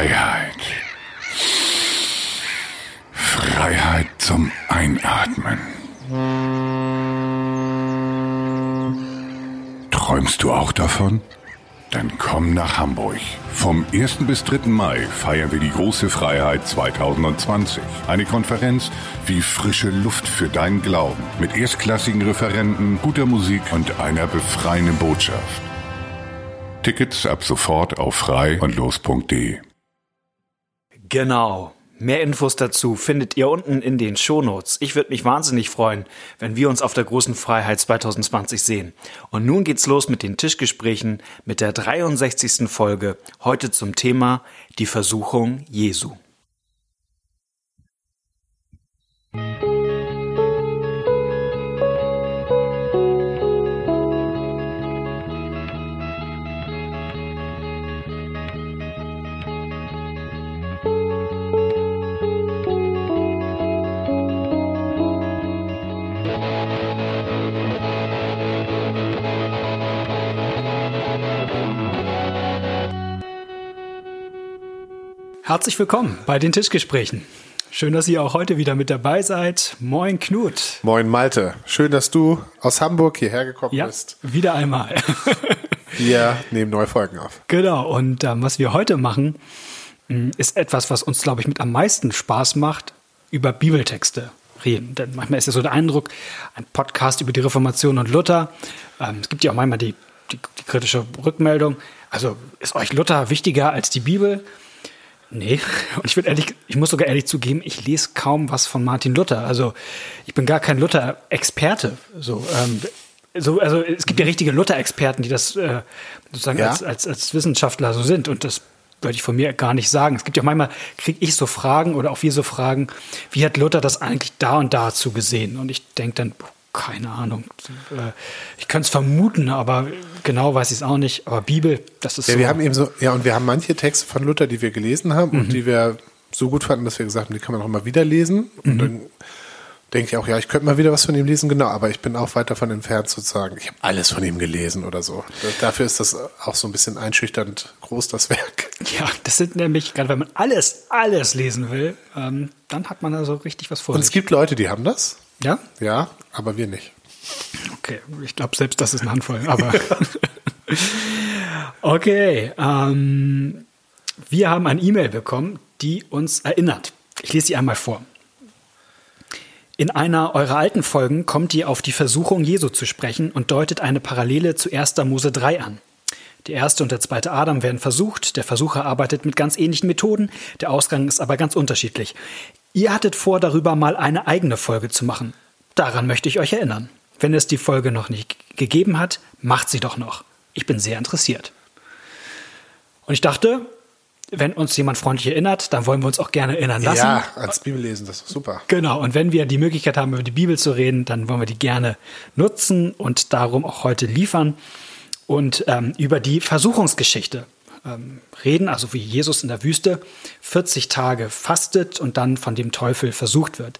Freiheit. Freiheit zum Einatmen. Träumst du auch davon? Dann komm nach Hamburg. Vom 1. bis 3. Mai feiern wir die große Freiheit 2020. Eine Konferenz wie frische Luft für deinen Glauben. Mit erstklassigen Referenten, guter Musik und einer befreienden Botschaft. Tickets ab sofort auf frei und los.de. Genau. Mehr Infos dazu findet ihr unten in den Shownotes. Ich würde mich wahnsinnig freuen, wenn wir uns auf der großen Freiheit 2020 sehen. Und nun geht's los mit den Tischgesprächen mit der 63. Folge. Heute zum Thema die Versuchung Jesu. Herzlich willkommen bei den Tischgesprächen. Schön, dass ihr auch heute wieder mit dabei seid. Moin Knut. Moin Malte. Schön, dass du aus Hamburg hierher gekommen ja, bist. Wieder einmal. Wir nehmen neue Folgen auf. Genau. Und ähm, was wir heute machen, mm, ist etwas, was uns, glaube ich, mit am meisten Spaß macht, über Bibeltexte reden. Denn manchmal ist ja so der Eindruck, ein Podcast über die Reformation und Luther. Ähm, es gibt ja auch manchmal die, die, die kritische Rückmeldung. Also ist euch Luther wichtiger als die Bibel? Nee, und ich bin ehrlich, ich muss sogar ehrlich zugeben, ich lese kaum was von Martin Luther. Also ich bin gar kein Luther-Experte. So, ähm, so, also es gibt ja richtige Luther-Experten, die das äh, sozusagen ja? als, als, als Wissenschaftler so sind. Und das würde ich von mir gar nicht sagen. Es gibt ja manchmal, kriege ich so Fragen oder auch wir so Fragen, wie hat Luther das eigentlich da und dazu gesehen? Und ich denke dann, keine Ahnung. Äh, ich könnte es vermuten, aber genau weiß ich es auch nicht. Aber Bibel, das ist ja, so. wir haben eben so, ja, und wir haben manche Texte von Luther, die wir gelesen haben mhm. und die wir so gut fanden, dass wir gesagt haben, die kann man auch mal wieder lesen. Und mhm. dann denke ich auch, ja, ich könnte mal wieder was von ihm lesen, genau, aber ich bin auch weit davon entfernt zu sagen, ich habe alles von ihm gelesen oder so. Dafür ist das auch so ein bisschen einschüchternd groß, das Werk. Ja, das sind nämlich, gerade wenn man alles, alles lesen will, ähm, dann hat man da so richtig was vor. Und es gibt Leute, die haben das. Ja? Ja, aber wir nicht. Okay, ich glaube selbst das ist eine Handvoll, aber. okay, ähm, wir haben eine E-Mail bekommen, die uns erinnert. Ich lese sie einmal vor. In einer eurer alten Folgen kommt ihr auf die Versuchung Jesu zu sprechen und deutet eine Parallele zu 1. Mose 3 an. Der erste und der zweite Adam werden versucht, der Versucher arbeitet mit ganz ähnlichen Methoden, der Ausgang ist aber ganz unterschiedlich. Ihr hattet vor, darüber mal eine eigene Folge zu machen. Daran möchte ich euch erinnern. Wenn es die Folge noch nicht gegeben hat, macht sie doch noch. Ich bin sehr interessiert. Und ich dachte, wenn uns jemand freundlich erinnert, dann wollen wir uns auch gerne erinnern lassen. Ja, als Bibel lesen, das ist super. Genau, und wenn wir die Möglichkeit haben, über die Bibel zu reden, dann wollen wir die gerne nutzen und darum auch heute liefern und ähm, über die Versuchungsgeschichte ähm, reden, also wie Jesus in der Wüste 40 Tage fastet und dann von dem Teufel versucht wird.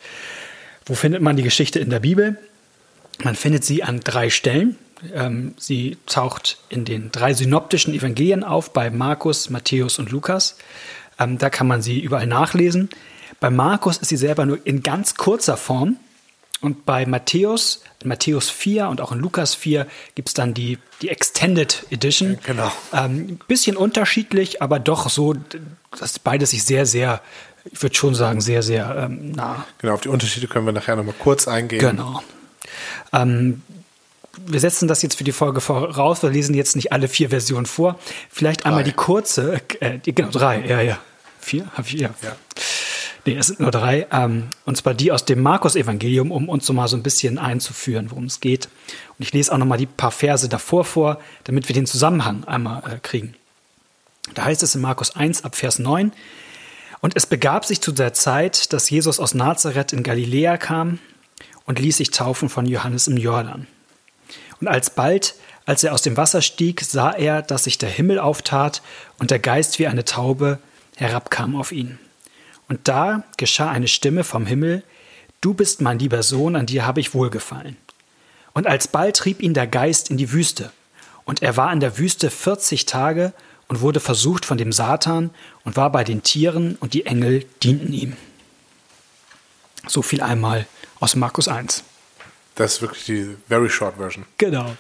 Wo findet man die Geschichte in der Bibel? Man findet sie an drei Stellen. Ähm, sie taucht in den drei synoptischen Evangelien auf, bei Markus, Matthäus und Lukas. Ähm, da kann man sie überall nachlesen. Bei Markus ist sie selber nur in ganz kurzer Form. Und bei Matthäus, in Matthäus 4 und auch in Lukas 4 gibt es dann die, die Extended Edition. Genau. Ähm, bisschen unterschiedlich, aber doch so, dass beides sich sehr, sehr, ich würde schon sagen, sehr, sehr ähm, nah. Genau, auf die Unterschiede können wir nachher nochmal kurz eingehen. Genau. Ähm, wir setzen das jetzt für die Folge voraus. Wir lesen jetzt nicht alle vier Versionen vor. Vielleicht einmal die kurze, äh, die, genau, drei, ja, ja. Vier? Hab ich, ja. ja. Nee, es sind nur drei. Ähm, und zwar die aus dem Markus-Evangelium, um uns so mal so ein bisschen einzuführen, worum es geht. Und ich lese auch noch mal die paar Verse davor vor, damit wir den Zusammenhang einmal äh, kriegen. Da heißt es in Markus 1 ab Vers 9, und es begab sich zu der Zeit, dass Jesus aus Nazareth in Galiläa kam und ließ sich taufen von Johannes im Jordan. Und alsbald, als er aus dem Wasser stieg, sah er, dass sich der Himmel auftat und der Geist wie eine Taube herabkam auf ihn. Und da geschah eine Stimme vom Himmel, Du bist mein lieber Sohn, an dir habe ich wohlgefallen. Und alsbald trieb ihn der Geist in die Wüste. Und er war in der Wüste vierzig Tage und wurde versucht von dem Satan und war bei den Tieren und die Engel dienten ihm. So viel einmal aus Markus 1. Das ist wirklich die very short version. Genau.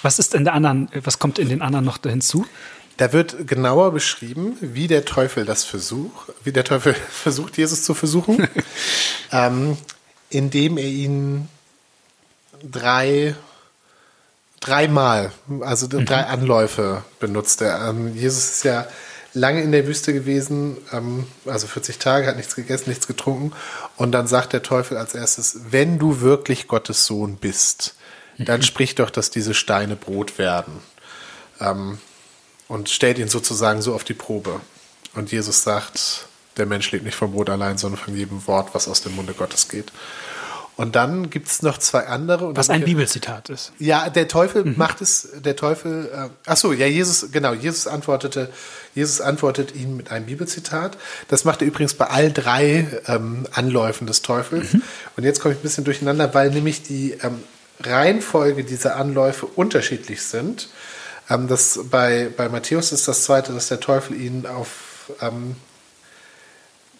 Was ist in der anderen, was kommt in den anderen noch hinzu? Da wird genauer beschrieben, wie der Teufel das versucht, wie der Teufel versucht, Jesus zu versuchen, ähm, indem er ihn drei, dreimal, also mhm. drei Anläufe benutzt. Er. Ähm, Jesus ist ja lange in der Wüste gewesen, ähm, also 40 Tage, hat nichts gegessen, nichts getrunken. Und dann sagt der Teufel als erstes, wenn du wirklich Gottes Sohn bist, dann mhm. sprich doch, dass diese Steine Brot werden. Ähm, und stellt ihn sozusagen so auf die Probe. Und Jesus sagt, der Mensch lebt nicht vom Brot allein, sondern von jedem Wort, was aus dem Munde Gottes geht. Und dann gibt es noch zwei andere. Was ein Bibelzitat ist. Ja, der Teufel mhm. macht es, der Teufel, äh, ach so, ja, Jesus, genau, Jesus antwortete, Jesus antwortet ihn mit einem Bibelzitat. Das macht er übrigens bei all drei ähm, Anläufen des Teufels. Mhm. Und jetzt komme ich ein bisschen durcheinander, weil nämlich die ähm, Reihenfolge dieser Anläufe unterschiedlich sind. Ähm, das bei, bei Matthäus ist das zweite, dass der Teufel ihn auf, ähm,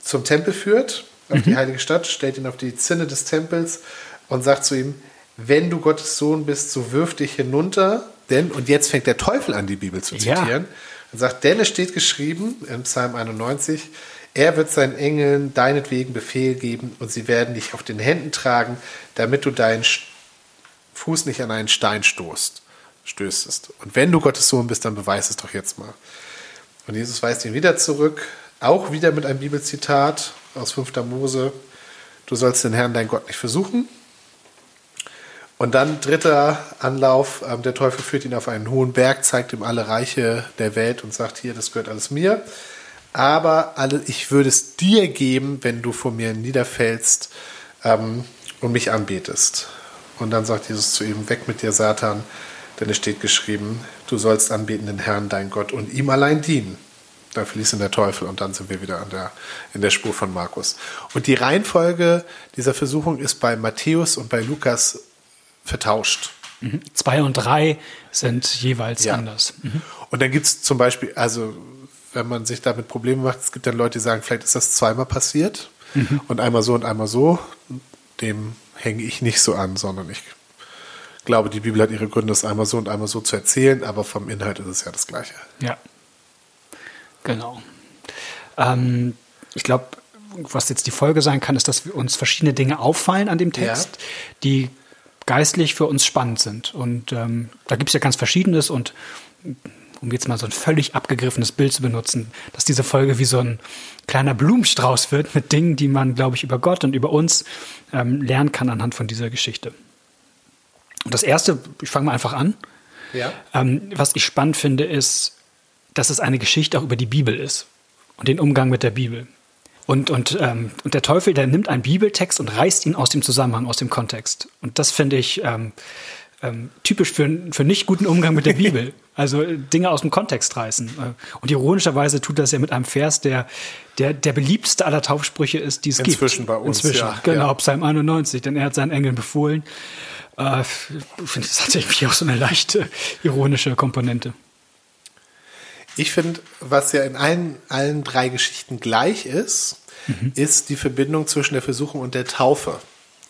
zum Tempel führt auf mhm. die heilige Stadt, stellt ihn auf die Zinne des Tempels und sagt zu ihm, wenn du Gottes Sohn bist, so wirf dich hinunter, denn, und jetzt fängt der Teufel an, die Bibel zu zitieren, ja. und sagt, denn es steht geschrieben in Psalm 91, er wird seinen Engeln deinetwegen Befehl geben und sie werden dich auf den Händen tragen, damit du deinen Fuß nicht an einen Stein stoßt, stößest. Und wenn du Gottes Sohn bist, dann beweis es doch jetzt mal. Und Jesus weist ihn wieder zurück, auch wieder mit einem Bibelzitat aus 5. Mose. Du sollst den Herrn, dein Gott, nicht versuchen. Und dann dritter Anlauf, ähm, der Teufel führt ihn auf einen hohen Berg, zeigt ihm alle Reiche der Welt und sagt, hier, das gehört alles mir. Aber alle, ich würde es dir geben, wenn du vor mir niederfällst ähm, und mich anbetest. Und dann sagt Jesus zu ihm, weg mit dir, Satan, denn es steht geschrieben, du sollst anbeten den Herrn, dein Gott, und ihm allein dienen da verließ ihn der Teufel und dann sind wir wieder der, in der Spur von Markus. Und die Reihenfolge dieser Versuchung ist bei Matthäus und bei Lukas vertauscht. Mhm. Zwei und drei sind jeweils ja. anders. Mhm. Und dann gibt es zum Beispiel, also wenn man sich damit Probleme macht, es gibt dann Leute, die sagen, vielleicht ist das zweimal passiert mhm. und einmal so und einmal so. Dem hänge ich nicht so an, sondern ich glaube, die Bibel hat ihre Gründe, es einmal so und einmal so zu erzählen, aber vom Inhalt ist es ja das Gleiche. Ja. Genau. Ähm, ich glaube, was jetzt die Folge sein kann, ist, dass uns verschiedene Dinge auffallen an dem Text, ja. die geistlich für uns spannend sind. Und ähm, da gibt es ja ganz Verschiedenes und um jetzt mal so ein völlig abgegriffenes Bild zu benutzen, dass diese Folge wie so ein kleiner Blumenstrauß wird mit Dingen, die man, glaube ich, über Gott und über uns ähm, lernen kann anhand von dieser Geschichte. Und das Erste, ich fange mal einfach an. Ja. Ähm, was ich spannend finde, ist, dass es eine Geschichte auch über die Bibel ist und den Umgang mit der Bibel. Und, und, ähm, und der Teufel, der nimmt einen Bibeltext und reißt ihn aus dem Zusammenhang, aus dem Kontext. Und das finde ich ähm, ähm, typisch für, für nicht guten Umgang mit der Bibel. Also Dinge aus dem Kontext reißen. Äh, und ironischerweise tut das ja mit einem Vers, der der, der beliebteste aller Taufsprüche ist, die es Inzwischen gibt. Inzwischen bei uns, Inzwischen, ja. genau, ja. Psalm 91, denn er hat seinen Engeln befohlen. Äh, ich finde, das hat irgendwie auch so eine leichte ironische Komponente. Ich finde, was ja in allen, allen drei Geschichten gleich ist, mhm. ist die Verbindung zwischen der Versuchung und der Taufe.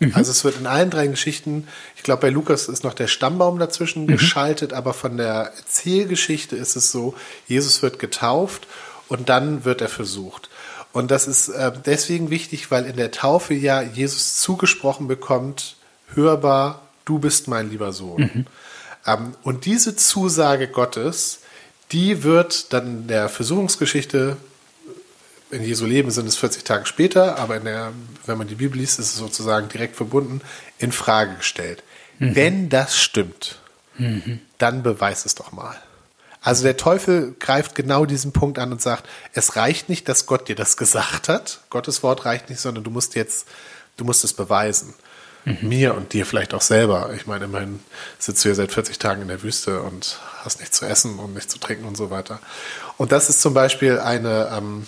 Mhm. Also es wird in allen drei Geschichten, ich glaube bei Lukas ist noch der Stammbaum dazwischen mhm. geschaltet, aber von der Erzählgeschichte ist es so, Jesus wird getauft und dann wird er versucht. Und das ist äh, deswegen wichtig, weil in der Taufe ja Jesus zugesprochen bekommt, hörbar, du bist mein lieber Sohn. Mhm. Ähm, und diese Zusage Gottes, die wird dann in der Versuchungsgeschichte, in Jesu Leben sind es 40 Tage später, aber in der, wenn man die Bibel liest, ist es sozusagen direkt verbunden, in Frage gestellt. Mhm. Wenn das stimmt, mhm. dann beweis es doch mal. Also der Teufel greift genau diesen Punkt an und sagt, es reicht nicht, dass Gott dir das gesagt hat. Gottes Wort reicht nicht, sondern du musst jetzt, du musst es beweisen. Mhm. Mir und dir vielleicht auch selber. Ich meine, immerhin sitzt du ja seit 40 Tagen in der Wüste und hast nichts zu essen und nichts zu trinken und so weiter. Und das ist zum Beispiel eine ähm,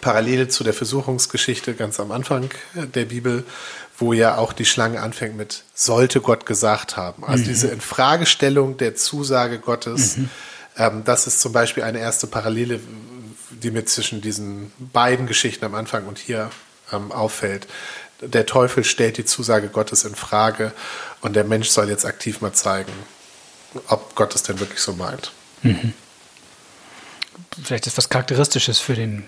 Parallele zu der Versuchungsgeschichte ganz am Anfang der Bibel, wo ja auch die Schlange anfängt mit sollte Gott gesagt haben. Also mhm. diese Infragestellung der Zusage Gottes, mhm. Ähm, das ist zum Beispiel eine erste Parallele, die mir zwischen diesen beiden Geschichten am Anfang und hier ähm, auffällt. Der Teufel stellt die Zusage Gottes in Frage und der Mensch soll jetzt aktiv mal zeigen, ob Gott es denn wirklich so meint. Mhm. Vielleicht ist was Charakteristisches für den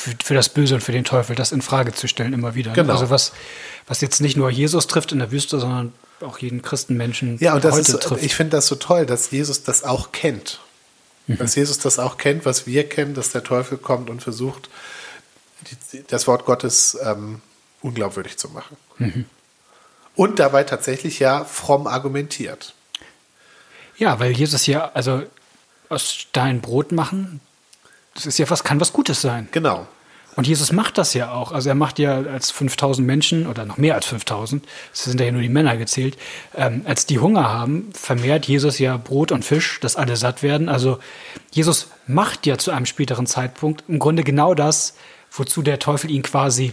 für, für, das Böse und für den Teufel, das in Frage zu stellen immer wieder. Genau. Also was, was jetzt nicht nur Jesus trifft in der Wüste, sondern auch jeden Christenmenschen ja, und das heute ist, trifft. Ich finde das so toll, dass Jesus das auch kennt. Mhm. Dass Jesus das auch kennt, was wir kennen, dass der Teufel kommt und versucht, die, das Wort Gottes ähm, unglaubwürdig zu machen. Mhm. Und dabei tatsächlich ja fromm argumentiert. Ja, weil Jesus ja, also aus Stein Brot machen, das ist ja was, kann was Gutes sein. Genau. Und Jesus macht das ja auch. Also er macht ja als 5000 Menschen oder noch mehr als 5000, es sind ja nur die Männer gezählt, ähm, als die Hunger haben, vermehrt Jesus ja Brot und Fisch, dass alle satt werden. Also Jesus macht ja zu einem späteren Zeitpunkt im Grunde genau das, wozu der Teufel ihn quasi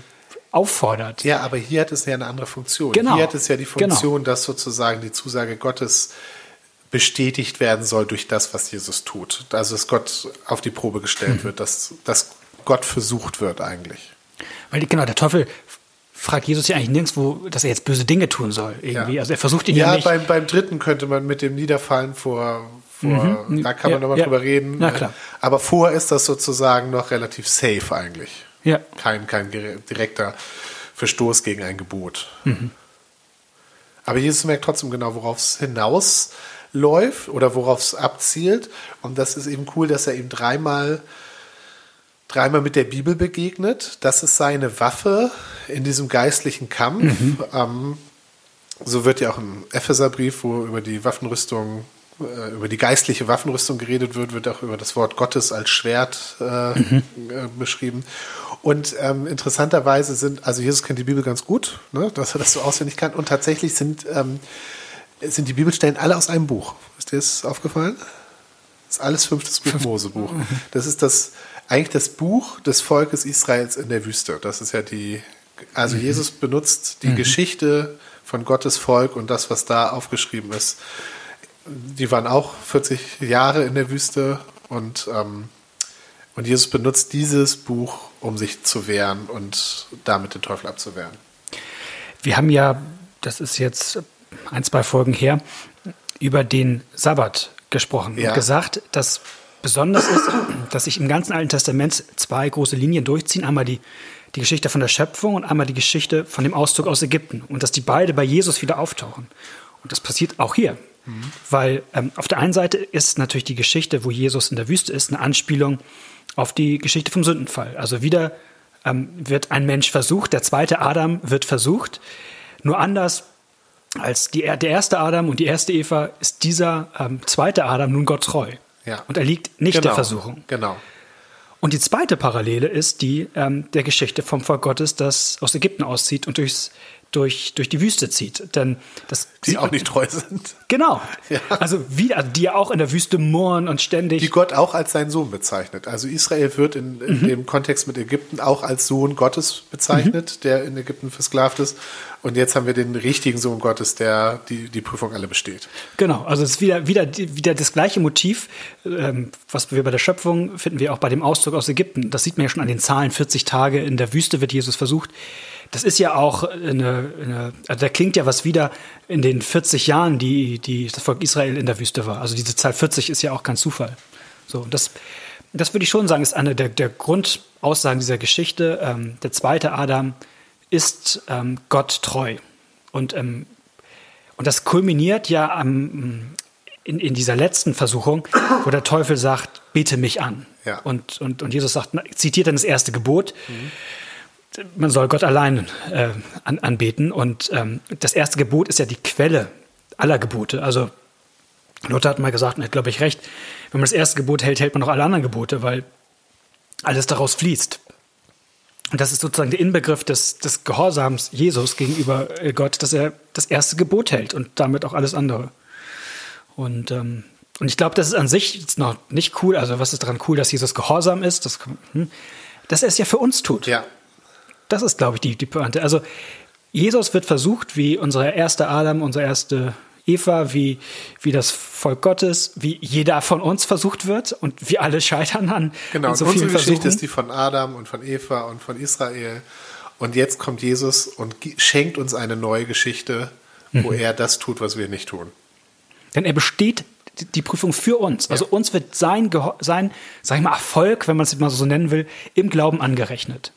auffordert. Ja, aber hier hat es ja eine andere Funktion. Genau. Hier hat es ja die Genau. Funktion, dass sozusagen die Zusage Gottes bestätigt werden soll durch das, was Jesus tut. Also dass Gott auf die Probe gestellt wird, dass, dass Gott versucht wird eigentlich. Weil genau, der Teufel fragt Jesus ja eigentlich nirgendwo, dass er jetzt böse Dinge tun soll. Irgendwie. Ja. Also er versucht ihn ja, Ja, nicht. beim, beim dritten könnte man mit dem Niederfallen vor, vor Mhm. da kann man Ja, nochmal ja. drüber reden. Na klar. Aber vor ist das sozusagen noch relativ safe eigentlich. ja. Kein, kein direkter Verstoß gegen ein Gebot. Mhm. Aber Jesus merkt trotzdem genau, worauf es hinausläuft oder worauf es abzielt. Und das ist eben cool, dass er ihm dreimal, dreimal mit der Bibel begegnet. Das ist seine Waffe in diesem geistlichen Kampf. Mhm. Ähm, so wird ja auch im Epheserbrief, wo über die Waffenrüstung, äh, über die geistliche Waffenrüstung geredet wird, wird auch über das Wort Gottes als Schwert äh, Mhm. äh, beschrieben. Und ähm, interessanterweise sind, also Jesus kennt die Bibel ganz gut, ne, dass er das so auswendig kann. Und tatsächlich sind, ähm, sind die Bibelstellen alle aus einem Buch. Ist dir das aufgefallen? Das ist alles fünftes Buch Mosebuch. Das ist das eigentlich das Buch des Volkes Israels in der Wüste. Das ist ja die, also Jesus benutzt die Geschichte von Gottes Volk und das, was da aufgeschrieben ist. Die waren auch 40 Jahre in der Wüste und, ähm, und Jesus benutzt dieses Buch, um sich zu wehren und damit den Teufel abzuwehren. Wir haben ja, das ist jetzt ein, zwei Folgen her, über den Sabbat gesprochen Ja. und gesagt, dass besonders ist, dass sich im ganzen Alten Testament zwei große Linien durchziehen. Einmal die, die Geschichte von der Schöpfung und einmal die Geschichte von dem Auszug aus Ägypten. Und dass die beide bei Jesus wieder auftauchen. Und das passiert auch hier. Weil ähm, auf der einen Seite ist natürlich die Geschichte, wo Jesus in der Wüste ist, eine Anspielung auf die Geschichte vom Sündenfall. Also wieder ähm, wird ein Mensch versucht, der zweite Adam wird versucht. Nur anders als die, der erste Adam und die erste Eva ist dieser ähm, zweite Adam nun Gott treu. Ja. Und er liegt nicht genau. der Versuchung. Genau. Und die zweite Parallele ist die ähm, der Geschichte vom Volk Gottes, das aus Ägypten auszieht und durchs, durch, durch die Wüste zieht. Denn das Die auch man- nicht treu sind. Genau. Ja. Also, wie, also die ja auch in der Wüste murren und ständig. Die Gott auch als sein Sohn bezeichnet. Also Israel wird in, in Mhm. dem Kontext mit Ägypten auch als Sohn Gottes bezeichnet, der in Ägypten versklavt ist. Und jetzt haben wir den richtigen Sohn Gottes, der die, die Prüfung alle besteht. Genau, also es ist wieder, wieder, wieder das gleiche Motiv, ähm, was wir bei der Schöpfung finden wir auch bei dem Auszug aus Ägypten. Das sieht man ja schon an den Zahlen, 40 Tage in der Wüste wird Jesus versucht. Das ist ja auch eine, eine also da klingt ja was wieder in den 40 Jahren, die, die das Volk Israel in der Wüste war. Also diese Zahl 40 ist ja auch kein Zufall. So, das, das würde ich schon sagen, ist eine der, der Grundaussagen dieser Geschichte. Ähm, der zweite Adam ist ähm, Gott treu. Und ähm, und das kulminiert ja am, in, in dieser letzten Versuchung, wo der Teufel sagt, bete mich an. Ja. Und, und, und Jesus sagt, zitiert dann das erste Gebot. Man soll Gott allein äh, an, anbeten. Und ähm, das erste Gebot ist ja die Quelle aller Gebote. Also Luther hat mal gesagt, und er hat, glaube ich, recht, wenn man das erste Gebot hält, hält man auch alle anderen Gebote, weil alles daraus fließt. Und das ist sozusagen der Inbegriff des, des Gehorsams Jesus gegenüber äh, Gott, dass er das erste Gebot hält und damit auch alles andere. Und, ähm, und ich glaube, das ist an sich jetzt noch nicht cool. Also, was ist daran cool, dass Jesus gehorsam ist? Das, hm, dass er es ja für uns tut. Ja. Das ist, glaube ich, die, die Pointe. Also, Jesus wird versucht, wie unser erster Adam, unsere erste Eva, wie, wie das Volk Gottes, wie jeder von uns versucht wird und wir alle scheitern an, genau, an so und unsere Geschichte Versuchen. ist die von Adam und von Eva und von Israel. Und jetzt kommt Jesus und schenkt uns eine neue Geschichte, wo Mhm. er das tut, was wir nicht tun. Denn er besteht die- Prüfung für uns. Also uns wird sein, sein sag ich mal, Erfolg, wenn man es mal so nennen will, im Glauben angerechnet.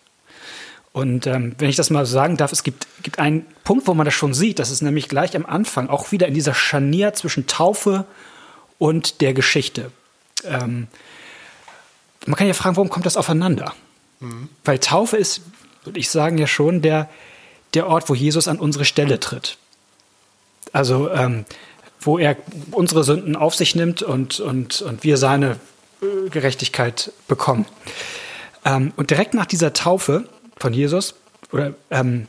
Und ähm, wenn ich das mal so sagen darf, es gibt, gibt einen Punkt, wo man das schon sieht. Das ist nämlich gleich am Anfang auch wieder in dieser Scharnier zwischen Taufe und der Geschichte. Ähm, man kann ja fragen, warum kommt das aufeinander? Weil Taufe ist, würde ich sagen, ja schon der, der Ort, wo Jesus an unsere Stelle tritt. Also, ähm, wo er unsere Sünden auf sich nimmt und, und, und wir seine äh, Gerechtigkeit bekommen. Ähm, und direkt nach dieser Taufe von Jesus oder, ähm,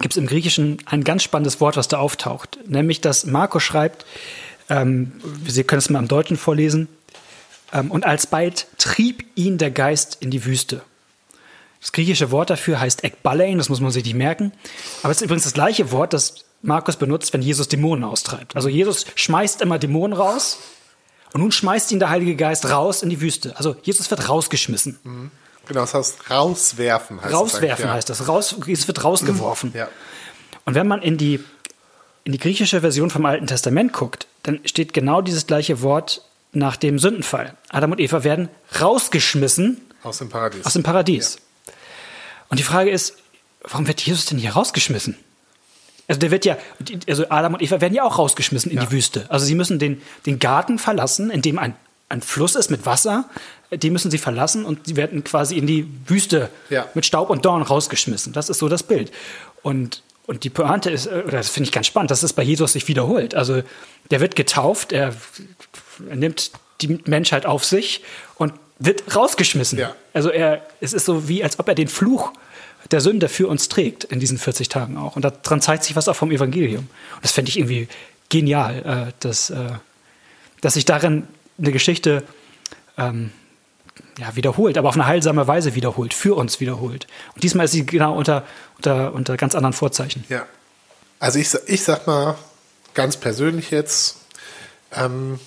gibt es im Griechischen ein ganz spannendes Wort, was da auftaucht. Nämlich, dass Markus schreibt, ähm, Sie können es mal im Deutschen vorlesen, ähm, und alsbald trieb ihn der Geist in die Wüste. Das griechische Wort dafür heißt ekbalein, das muss man sich nicht merken. Aber es ist übrigens das gleiche Wort, das Markus benutzt, wenn Jesus Dämonen austreibt. Also Jesus schmeißt immer Dämonen raus und nun schmeißt ihn der Heilige Geist raus in die Wüste. Also Jesus wird rausgeschmissen. Genau, das heißt rauswerfen heißt Rauswerfen das heißt das. Raus, Jesus wird rausgeworfen. Ja. Und wenn man in die, in die griechische Version vom Alten Testament guckt, dann steht genau dieses gleiche Wort nach dem Sündenfall. Adam und Eva werden rausgeschmissen Aus dem Paradies. aus dem Paradies. Und die Frage ist, warum wird Jesus denn hier rausgeschmissen? Also der wird ja, also Adam und Eva werden ja auch rausgeschmissen in Ja. die Wüste. Also sie müssen den, den Garten verlassen, in dem ein, ein Fluss ist mit Wasser. Den müssen sie verlassen und sie werden quasi in die Wüste Ja. mit Staub und Dorn rausgeschmissen. Das ist so das Bild. Und, und die Pointe ist, äh, oder das finde ich ganz spannend, dass es bei Jesus sich wiederholt. Also der wird getauft, er, er nimmt die Menschheit auf sich und wird rausgeschmissen. Ja. Also er, es ist so wie, als ob er den Fluch der Sünde für uns trägt in diesen 40 Tagen auch. Und daran zeigt sich was auch vom Evangelium. Und das fände ich irgendwie genial, äh, dass, äh, dass sich darin eine Geschichte ähm, ja, wiederholt, aber auf eine heilsame Weise wiederholt, für uns wiederholt. Und diesmal ist sie genau unter, unter, unter ganz anderen Vorzeichen. Ja. Also ich, ich sag mal ganz persönlich jetzt, ähm,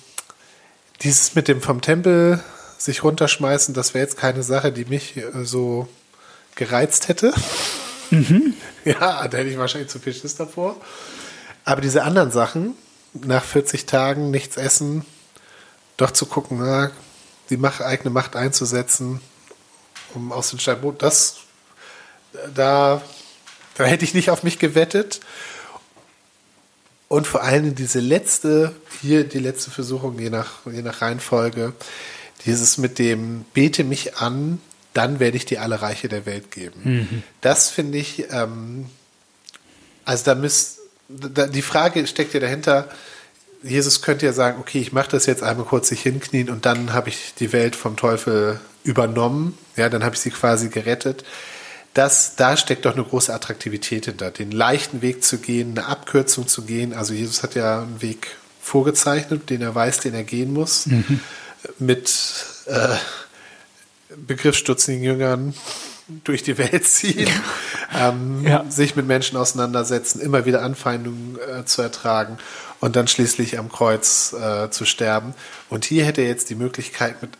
dieses mit dem vom Tempel sich runterschmeißen, das wäre jetzt keine Sache, die mich äh, so gereizt hätte. Ja, da hätte ich wahrscheinlich zu viel Schiss davor. Aber diese anderen Sachen, nach 40 Tagen nichts essen, doch zu gucken, na, die Macht, eigene Macht einzusetzen, um aus den Stein, das, da, da hätte ich nicht auf mich gewettet. Und vor allem diese letzte, hier die letzte Versuchung, je nach, je nach Reihenfolge, dieses mit dem Bete mich an, dann werde ich dir alle Reiche der Welt geben. Das finde ich, ähm, also da müsst, da, die Frage steckt ja dahinter, Jesus könnte ja sagen, okay, ich mache das jetzt einmal kurz sich hinknien und dann habe ich die Welt vom Teufel übernommen, ja, dann habe ich sie quasi gerettet. Das, da steckt doch eine große Attraktivität hinter, den leichten Weg zu gehen, eine Abkürzung zu gehen. Also Jesus hat ja einen Weg vorgezeichnet, den er weiß, den er gehen muss, mit äh, begriffsstutzigen Jüngern durch die Welt ziehen, ähm, Ja. sich mit Menschen auseinandersetzen, immer wieder Anfeindungen äh, zu ertragen und dann schließlich am Kreuz äh, zu sterben. Und hier hätte er jetzt die Möglichkeit mit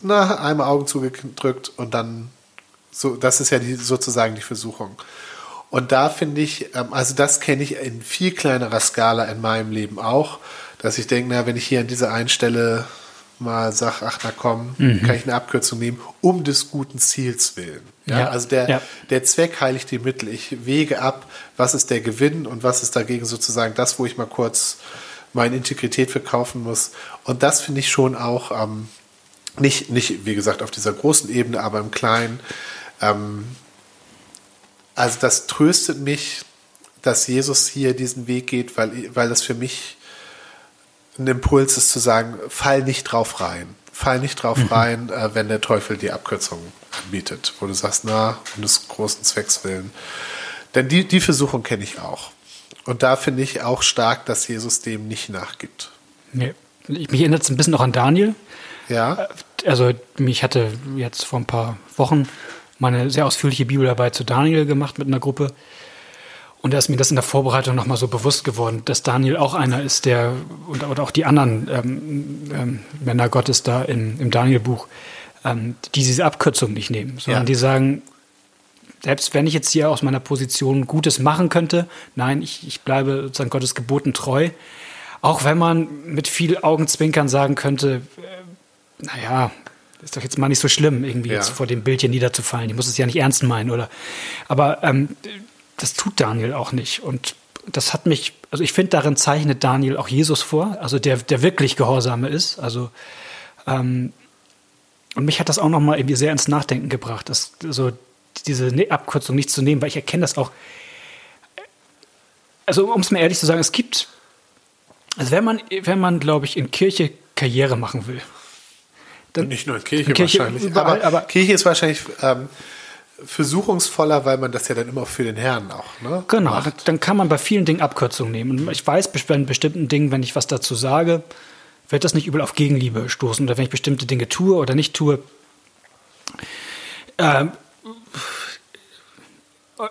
na, einmal Augen zugedrückt und dann so, das ist ja die, sozusagen die Versuchung. Und da finde ich, ähm, also das kenne ich in viel kleinerer Skala in meinem Leben auch, dass ich denke, na, wenn ich hier an dieser einen Stelle mal sage, ach na komm, kann ich eine Abkürzung nehmen, um des guten Ziels willen. Ja, Ja, also der, ja. der Zweck heiligt die Mittel. Ich wege ab, was ist der Gewinn und was ist dagegen sozusagen das, wo ich mal kurz meine Integrität verkaufen muss. Und das finde ich schon auch ähm, nicht, nicht, wie gesagt, auf dieser großen Ebene, aber im Kleinen. Ähm, also das tröstet mich, dass Jesus hier diesen Weg geht, weil, weil das für mich ein Impuls ist zu sagen, fall nicht drauf rein. Fall nicht drauf rein, äh, wenn der Teufel die Abkürzung anbietet, wo du sagst, na, um des großen Zwecks willen. Denn die, die Versuchung kenne ich auch. Und da finde ich auch stark, dass Jesus dem nicht nachgibt. Nee. Ich- Mich erinnert es ein bisschen auch an Daniel. Ja, Also mich hatte jetzt vor ein paar Wochen mal eine sehr ausführliche Bibelarbeit zu Daniel gemacht mit einer Gruppe. Und da ist mir das in der Vorbereitung nochmal so bewusst geworden, dass Daniel auch einer ist, der, und, oder auch die anderen ähm, ähm, Männer Gottes da im, im Daniel-Buch, ähm, die diese Abkürzung nicht nehmen, sondern ja. die sagen, selbst wenn ich jetzt hier aus meiner Position Gutes machen könnte, nein, ich, ich bleibe sozusagen Gottes Geboten treu. Auch wenn man mit viel Augenzwinkern sagen könnte, äh, naja, ist doch jetzt mal nicht so schlimm, irgendwie ja. jetzt vor dem Bild hier niederzufallen. Ich muss es ja nicht ernst meinen, oder? Aber ähm, das tut Daniel auch nicht. Und das hat mich, also ich finde, darin zeichnet Daniel auch Jesus vor, also der, der wirklich Gehorsame ist. Also ähm, und mich hat das auch nochmal irgendwie sehr ins Nachdenken gebracht, dass so diese ne-, Abkürzung nicht zu nehmen, weil ich erkenne das auch. Also, um es mir ehrlich zu sagen, es gibt, also wenn man, wenn man, glaube ich, in Kirche Karriere machen will. Dann, nicht nur in Kirche, Kirche wahrscheinlich. Überall, aber, aber, Kirche ist wahrscheinlich ähm, versuchungsvoller, weil man das ja dann immer für den Herrn auch. Ne, genau, macht. dann kann man bei vielen Dingen Abkürzungen nehmen. Und ich weiß, bei bestimmten Dingen, wenn ich was dazu sage, wird das nicht übel auf Gegenliebe stoßen. Oder wenn ich bestimmte Dinge tue oder nicht tue. Ähm,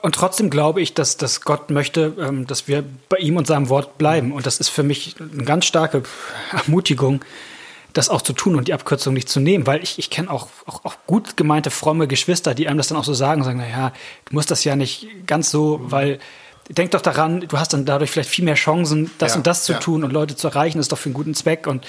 und trotzdem glaube ich, dass, dass Gott möchte, ähm, dass wir bei ihm und seinem Wort bleiben. Und das ist für mich eine ganz starke Ermutigung, das auch zu tun und die Abkürzung nicht zu nehmen, weil ich, ich kenne auch, auch, auch gut gemeinte, fromme Geschwister, die einem das dann auch so sagen, sagen, naja, du musst das ja nicht ganz so, weil denk doch daran, du hast dann dadurch vielleicht viel mehr Chancen, das ja, und das zu ja. tun und Leute zu erreichen, ist doch für einen guten Zweck und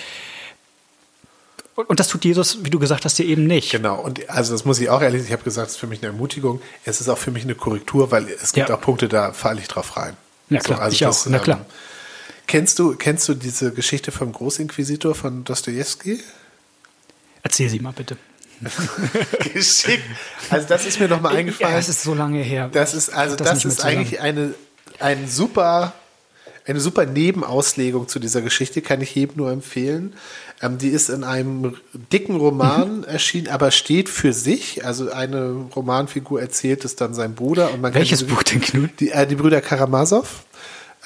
und das tut Jesus, wie du gesagt hast, dir eben nicht. Genau. Und also das muss ich auch ehrlich ich habe gesagt, es ist für mich eine Ermutigung. Es ist auch für mich eine Korrektur, weil es gibt ja. auch Punkte, da falle ich drauf rein. Ja, klar. So, also ich das, auch. Na klar. Kennst, du, kennst du diese Geschichte vom Großinquisitor von Dostoevsky? Erzähl sie mal bitte. Geschickt. Also das ist mir nochmal eingefallen. Ja, es ist so lange her. Das ist also das, das ist eigentlich eine ein super eine super Nebenauslegung zu dieser Geschichte kann ich jedem nur empfehlen. Ähm, die ist in einem dicken Roman mhm. erschienen, aber steht für sich. Also eine Romanfigur erzählt es dann sein Bruder. Und man Welches Buch denn, Knut? Die, äh, die Brüder Karamasow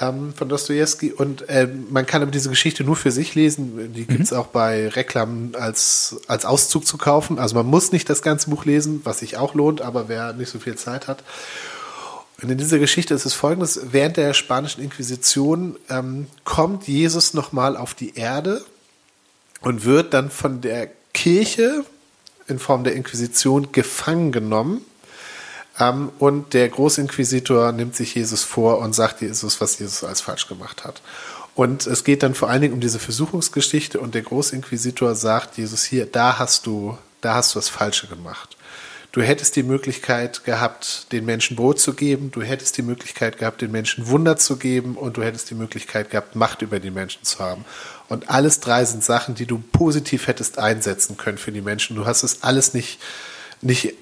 ähm, von Dostoevsky. Und äh, man kann aber diese Geschichte nur für sich lesen. Die gibt es mhm. auch bei Reklam als, als Auszug zu kaufen. Also man muss nicht das ganze Buch lesen, was sich auch lohnt, aber wer nicht so viel Zeit hat. Und in dieser Geschichte ist es folgendes: Während der spanischen Inquisition ähm, kommt Jesus nochmal auf die Erde und wird dann von der Kirche in Form der Inquisition gefangen genommen. Ähm, und der Großinquisitor nimmt sich Jesus vor und sagt Jesus, was Jesus als falsch gemacht hat. Und es geht dann vor allen Dingen um diese Versuchungsgeschichte und der Großinquisitor sagt Jesus hier, da hast du, da hast du das Falsche gemacht. Du hättest die Möglichkeit gehabt, den Menschen Brot zu geben, du hättest die Möglichkeit gehabt, den Menschen Wunder zu geben und du hättest die Möglichkeit gehabt, Macht über die Menschen zu haben. Und alles drei sind Sachen, die du positiv hättest einsetzen können für die Menschen. Du hast es alles nicht, nicht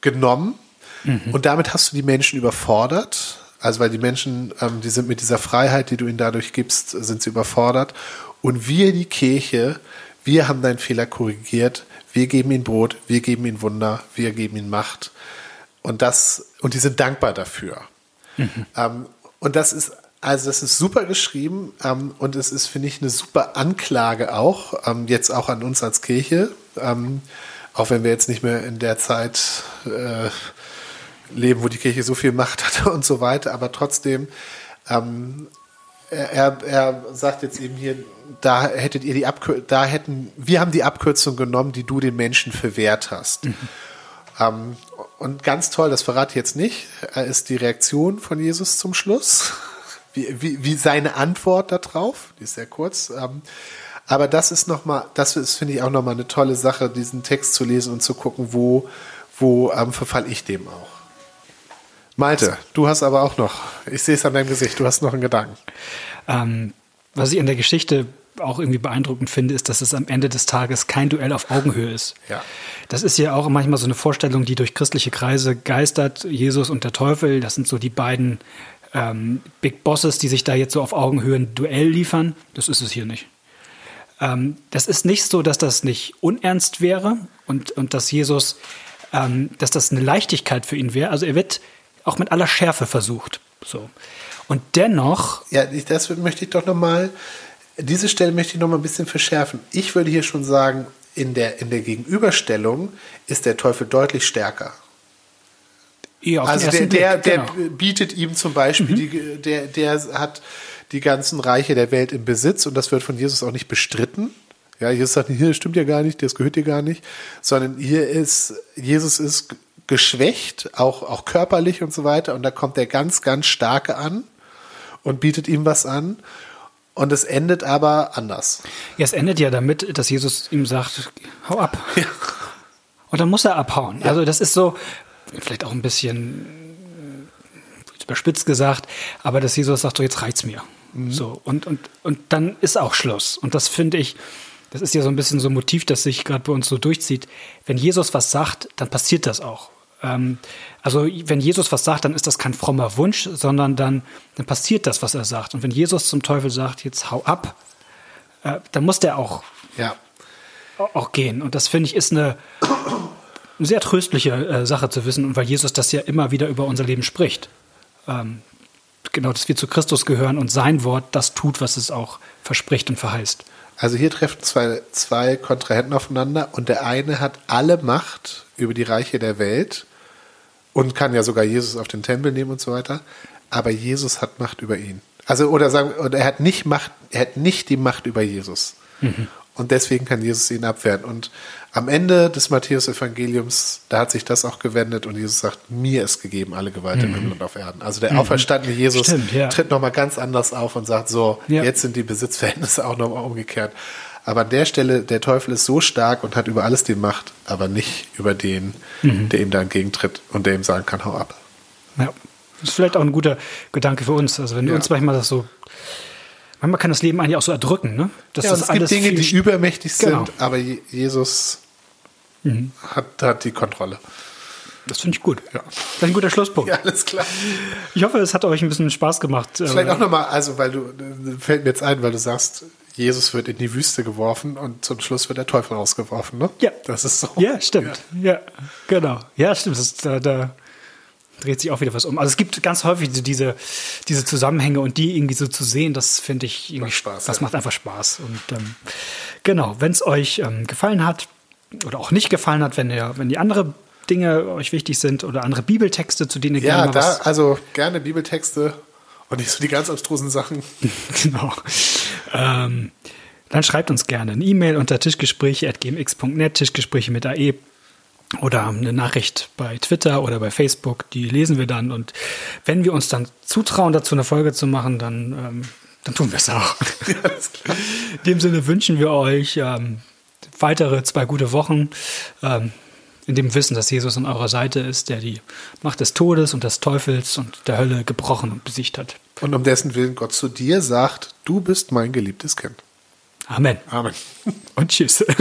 genommen mhm. und damit hast du die Menschen überfordert. Also weil die Menschen, ähm, die sind mit dieser Freiheit, die du ihnen dadurch gibst, sind sie überfordert. Und wir, die Kirche, wir haben deinen Fehler korrigiert wir geben ihnen Brot, wir geben ihnen Wunder, wir geben ihnen Macht. Und das, und die sind dankbar dafür. Mhm. Ähm, und das ist, also das ist super geschrieben ähm, und es ist, finde ich, eine super Anklage auch, ähm, jetzt auch an uns als Kirche, ähm, auch wenn wir jetzt nicht mehr in der Zeit äh, leben, wo die Kirche so viel Macht hat und so weiter, aber trotzdem, ähm, er, er sagt jetzt eben hier, da hättet ihr die Abkürzung, da hätten, wir haben die Abkürzung genommen, die du den Menschen verwehrt hast. Mhm. Ähm, und ganz toll, das verrate ich jetzt nicht, ist die Reaktion von Jesus zum Schluss. Wie, wie, wie seine Antwort darauf, die ist sehr kurz. Ähm, aber das ist nochmal, das ist, finde ich, auch nochmal eine tolle Sache, diesen Text zu lesen und zu gucken, wo, wo ähm, verfall ich dem auch. Malte, du hast aber auch noch, ich sehe es an deinem Gesicht, du hast noch einen Gedanken. Ähm, was ich in der Geschichte auch irgendwie beeindruckend finde, ist, dass es am Ende des Tages kein Duell auf Augenhöhe ist. Ja. Das ist ja auch manchmal so eine Vorstellung, die durch christliche Kreise geistert. Jesus und der Teufel, das sind so die beiden ähm, Big Bosses, die sich da jetzt so auf Augenhöhe ein Duell liefern. Das ist es hier nicht. Ähm, das ist nicht so, dass das nicht unernst wäre und, und dass Jesus, ähm, dass das eine Leichtigkeit für ihn wäre. Also er wird auch mit aller Schärfe versucht. So. Und dennoch. Ja, das möchte ich doch nochmal diese Stelle möchte ich noch mal ein bisschen verschärfen. Ich würde hier schon sagen, in der, in der Gegenüberstellung ist der Teufel deutlich stärker. Ja, also der, der, Blick, der genau. Mhm. bietet ihm zum Beispiel, die, der, der hat die ganzen Reiche der Welt im Besitz und das wird von Jesus auch nicht bestritten. Ja, Jesus sagt hier das stimmt ja gar nicht, das gehört dir gar nicht, sondern hier ist, Jesus ist geschwächt, auch, auch körperlich und so weiter und da kommt der ganz, ganz starke an und bietet ihm was an und es endet aber anders. Ja, es endet ja damit, dass Jesus ihm sagt, hau ab. Und dann muss er abhauen. Also das ist so, vielleicht auch ein bisschen äh, überspitzt gesagt, aber dass Jesus sagt, so jetzt reicht's mir. So, und, und, und dann ist auch Schluss. Und das finde ich, das ist ja so ein bisschen so ein Motiv, das sich gerade bei uns so durchzieht. Wenn Jesus was sagt, dann passiert das auch. Ähm, also wenn Jesus was sagt, dann ist das kein frommer Wunsch, sondern dann, dann passiert das, was er sagt. Und wenn Jesus zum Teufel sagt, jetzt hau ab, äh, dann muss der auch Ja. auch gehen. Und das finde ich ist eine sehr tröstliche äh, Sache zu wissen. Und weil Jesus das ja immer wieder über unser Leben spricht. Ähm, genau, dass wir zu Christus gehören und sein Wort das tut, was es auch verspricht und verheißt. Also hier treffen zwei, zwei Kontrahenten aufeinander und der eine hat alle Macht über die Reiche der Welt und kann ja sogar Jesus auf den Tempel nehmen und so weiter. Aber Jesus hat Macht über ihn. Also, oder sagen, oder er hat nicht Macht, er hat nicht die Macht über Jesus. Und deswegen kann Jesus ihn abwehren. Und am Ende des Matthäus-Evangeliums, da hat sich das auch gewendet und Jesus sagt, mir ist gegeben alle Gewalt im Himmel und auf Erden. Also der auferstandene Jesus Stimmt, ja. tritt nochmal ganz anders auf und sagt so, Ja. jetzt sind die Besitzverhältnisse auch nochmal umgekehrt. Aber an der Stelle, der Teufel ist so stark und hat über alles die Macht, aber nicht über den, der ihm da entgegentritt und der ihm sagen kann, hau ab. Ja. Das ist vielleicht auch ein guter Gedanke für uns. Also wenn Ja. uns manchmal das so, manchmal kann das Leben eigentlich auch so erdrücken, ne? Dass Ja, das es gibt Dinge, die übermächtig sind, Genau. Mhm. aber Je- Jesus hat, hat die Kontrolle. Das finde ich gut. Ja. Das ist ein guter Schlusspunkt. Ja, alles klar. Ich hoffe, es hat euch ein bisschen Spaß gemacht. Vielleicht Äh, auch nochmal, also weil du, äh, fällt mir jetzt ein, weil du sagst, Jesus wird in die Wüste geworfen und zum Schluss wird der Teufel rausgeworfen, ne? Ja. Das ist so. Ja, stimmt. Ja, genau. Ja, stimmt. Das ist, da, da dreht sich auch wieder was um. Also es gibt ganz häufig so diese, diese Zusammenhänge und die irgendwie so zu sehen, das finde ich irgendwie Macht Spaß, Das ja. macht einfach Spaß. Und ähm, genau, wenn es euch ähm, gefallen hat oder auch nicht gefallen hat, wenn ihr, wenn die andere Dinge euch wichtig sind oder andere Bibeltexte, zu denen ihr Ja, gerne da, was also gerne Bibeltexte und nicht so die ganz abstrusen Sachen. genau. Ähm, dann schreibt uns gerne eine E-Mail unter tischgespräche.gmx.net, Tischgespräche mit AE oder eine Nachricht bei Twitter oder bei Facebook, die lesen wir dann und wenn wir uns dann zutrauen, dazu eine Folge zu machen, dann, ähm, dann tun wir es auch. In dem Sinne wünschen wir euch ähm, weitere zwei gute Wochen. Ähm, in dem Wissen, dass Jesus an eurer Seite ist, der die Macht des Todes und des Teufels und der Hölle gebrochen und besiegt hat. Und um dessen Willen Gott zu dir sagt, du bist mein geliebtes Kind. Amen. Amen. Und tschüss.